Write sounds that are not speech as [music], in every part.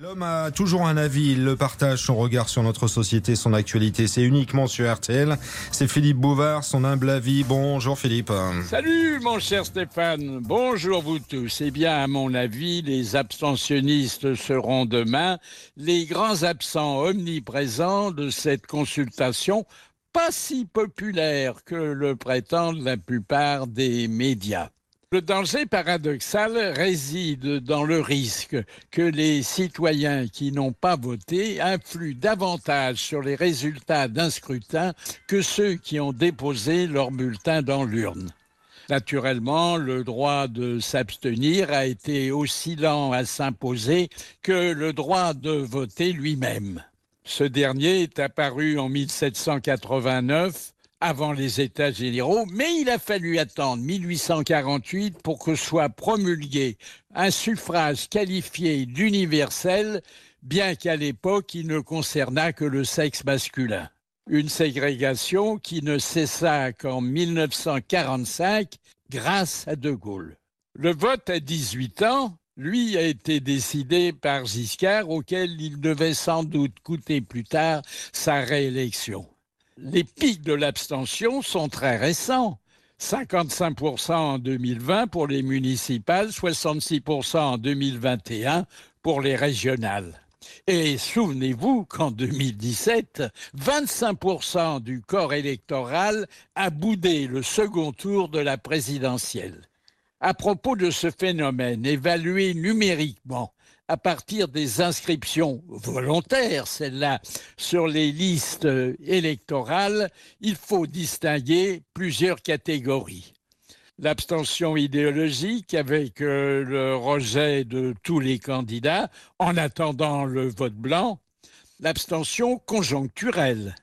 L'homme a toujours un avis, il le partage, son regard sur notre société, son actualité. C'est uniquement sur RTL. C'est Philippe Bouvard, son humble avis. Bonjour Philippe. Salut mon cher Stéphane. Bonjour vous tous. Eh bien, à mon avis, les abstentionnistes seront demain les grands absents omniprésents de cette consultation pas si populaire que le prétendent la plupart des médias. Le danger paradoxal réside dans le risque que les citoyens qui n'ont pas voté influent davantage sur les résultats d'un scrutin que ceux qui ont déposé leur bulletin dans l'urne. Naturellement, le droit de s'abstenir a été aussi lent à s'imposer que le droit de voter lui-même. Ce dernier est apparu en 1789 avant les États généraux, mais il a fallu attendre 1848 pour que soit promulgué un suffrage qualifié d'universel, bien qu'à l'époque il ne concernât que le sexe masculin. Une ségrégation qui ne cessa qu'en 1945 grâce à De Gaulle. Le vote à 18 ans, lui, a été décidé par Giscard, auquel il devait sans doute coûter plus tard sa réélection les pics de l'abstention sont très récents. 55% en 2020 pour les municipales, 66% en 2021 pour les régionales. Et souvenez-vous qu'en 2017, 25% du corps électoral a boudé le second tour de la présidentielle. À propos de ce phénomène, évalué numériquement, à partir des inscriptions volontaires, celles-là, sur les listes électorales, il faut distinguer plusieurs catégories. L'abstention idéologique avec euh, le rejet de tous les candidats en attendant le vote blanc. L'abstention conjoncturelle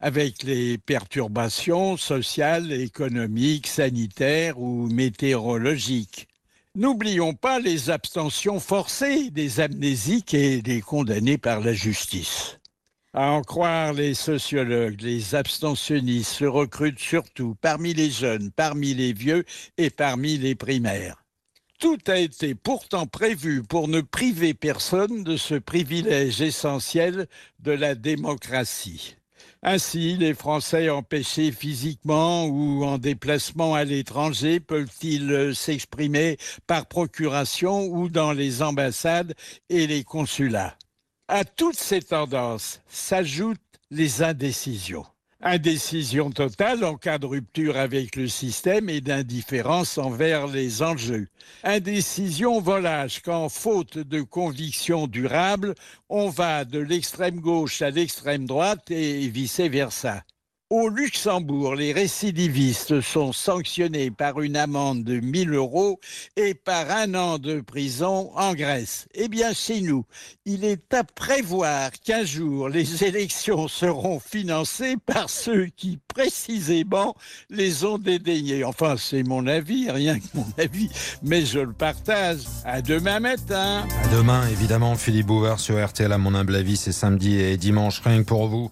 avec les perturbations sociales, économiques, sanitaires ou météorologiques N'oublions pas les abstentions forcées des amnésiques et des condamnés par la justice. À en croire les sociologues, les abstentionnistes se recrutent surtout parmi les jeunes, parmi les vieux et parmi les primaires. Tout a été pourtant prévu pour ne priver personne de ce privilège essentiel de la démocratie. Ainsi, les Français empêchés physiquement ou en déplacement à l'étranger peuvent-ils euh, s'exprimer par procuration ou dans les ambassades et les consulats? À toutes ces tendances s'ajoutent les indécisions. Indécision totale en cas de rupture avec le système et d'indifférence envers les enjeux. Indécision volage quand, faute de conviction durable, on va de l'extrême gauche à l'extrême droite et vice-versa. Au Luxembourg, les récidivistes sont sanctionnés par une amende de 1000 euros et par un an de prison en Grèce. Eh bien, chez nous, il est à prévoir qu'un jour, les [laughs] élections seront financées par ceux qui, précisément, les ont dédaignés. Enfin, c'est mon avis, rien que mon avis, mais je le partage. À demain matin. À demain, évidemment, Philippe Bouvard sur RTL, à mon humble avis, c'est samedi et dimanche, rien que pour vous.